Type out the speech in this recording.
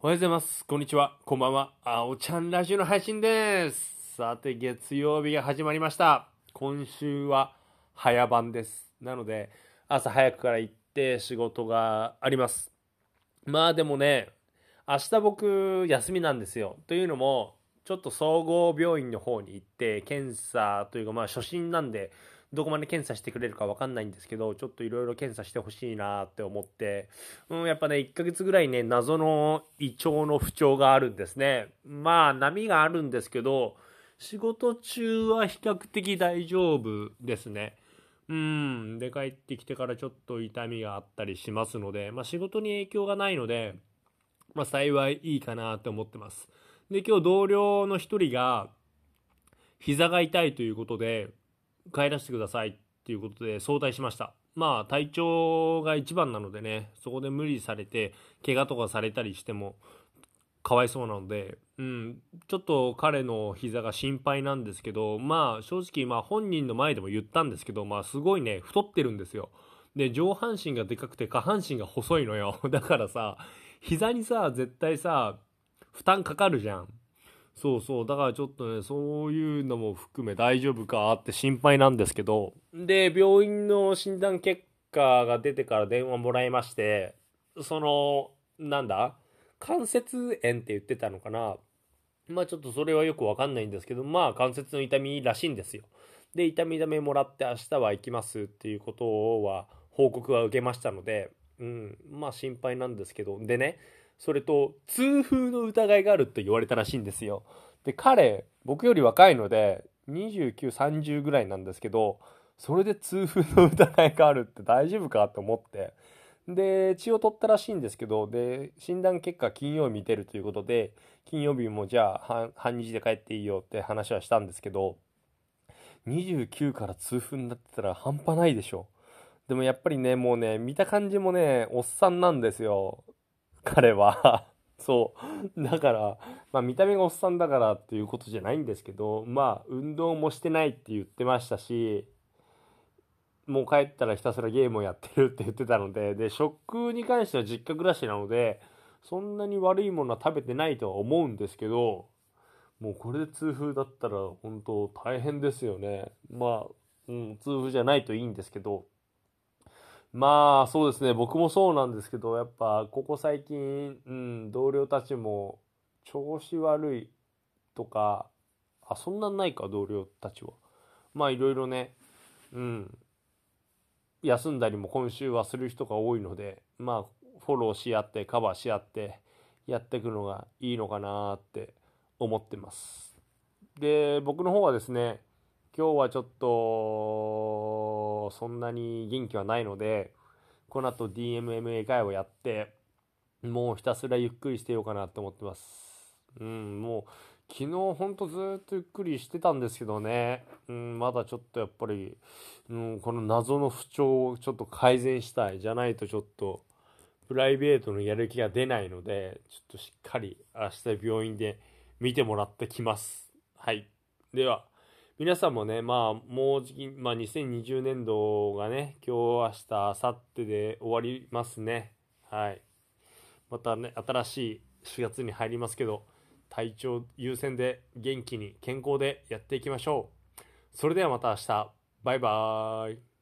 おはようございます。こんにちは。こんばんは。あおちゃんラジオの配信です。さて、月曜日が始まりました。今週は早番です。なので、朝早くから行って仕事があります。まあでもね、明日僕休みなんですよ。というのも、ちょっと総合病院の方に行って、検査というかまあ初診なんで、どこまで検査してくれるかわかんないんですけど、ちょっといろいろ検査してほしいなって思って、うん、やっぱね、1ヶ月ぐらいね、謎の胃腸の不調があるんですね。まあ、波があるんですけど、仕事中は比較的大丈夫ですね。うん。で、帰ってきてからちょっと痛みがあったりしますので、まあ仕事に影響がないので、まあ幸いいいかなって思ってます。で、今日同僚の一人が、膝が痛いということで、帰らせてくださいっていうことで早退しました。まあ体調が一番なのでね、そこで無理されて、怪我とかされたりしても、かわいそうなので、うん、ちょっと彼の膝が心配なんですけど、まあ正直、まあ本人の前でも言ったんですけど、まあすごいね、太ってるんですよ。で、上半身がでかくて下半身が細いのよ。だからさ、膝にさ、絶対さ、負担かかるじゃん。そうそう。だからちょっとね、そういうのも含め大丈夫かって心配なんですけど。で、病院の診断結果が出てから電話もらいまして、その、なんだ？関節炎って言ってたのかな？まあちょっとそれはよくわかんないんですけど、まあ関節の痛みらしいんですよ。で、痛み止めもらって明日は行きますっていうことは報告は受けましたので、うん、まあ心配なんですけど、でね、それと痛風の疑いがあるって言われたらしいんですよ。で、彼、僕より若いので、29、30ぐらいなんですけど、それで痛風の疑いがあるって大丈夫かと思って。で、血を取ったらしいんですけど、で、診断結果金曜日見てるということで、金曜日もじゃあ半半日で帰っていいよって話はしたんですけど、29から痛風になってたら半端ないでしょ。でもやっぱりね、もうね、見た感じもね、おっさんなんですよ。彼は。そう。だから、まあ見た目がおっさんだからっていうことじゃないんですけど、まあ運動もしてないって言ってましたし、もう帰ったらひたすらゲームをやってるって言ってたので、で、食に関しては実家暮らしなので、そんなに悪いものは食べてないとは思うんですけど、もうこれで痛風だったら本当大変ですよね。まあ、うん、痛風じゃないといいんですけど、まあそうですね、僕もそうなんですけど、やっぱここ最近、うん、同僚たちも調子悪いとか、あ、そんなんないか、同僚たちは。まあいろいろね、うん、休んだりも今週はする人が多いので、まあフォローし合ってカバーし合ってやっていくのがいいのかなって思ってます。で、僕の方はですね、今日はちょっととそんなに元気はないので、この後 DMMA 会をやって、もうひたすらゆっくりしてようかなと思ってます。うん、もう昨日ほんとずっとゆっくりしてたんですけどね、うん、まだちょっとやっぱり、うん、この謎の不調をちょっと改善したい。じゃないとちょっと、プライベートのやる気が出ないので、ちょっとしっかり明日病院で見てもらってきます。はい。では、皆さんもね、まあ、もうじき、まあ、2020年度がね、今日、明日、明後日で終わりますね。はい。またね、新しい4月に入りますけど、体調優先で元気に健康でやっていきましょう。それではまた明日。バイバーイ。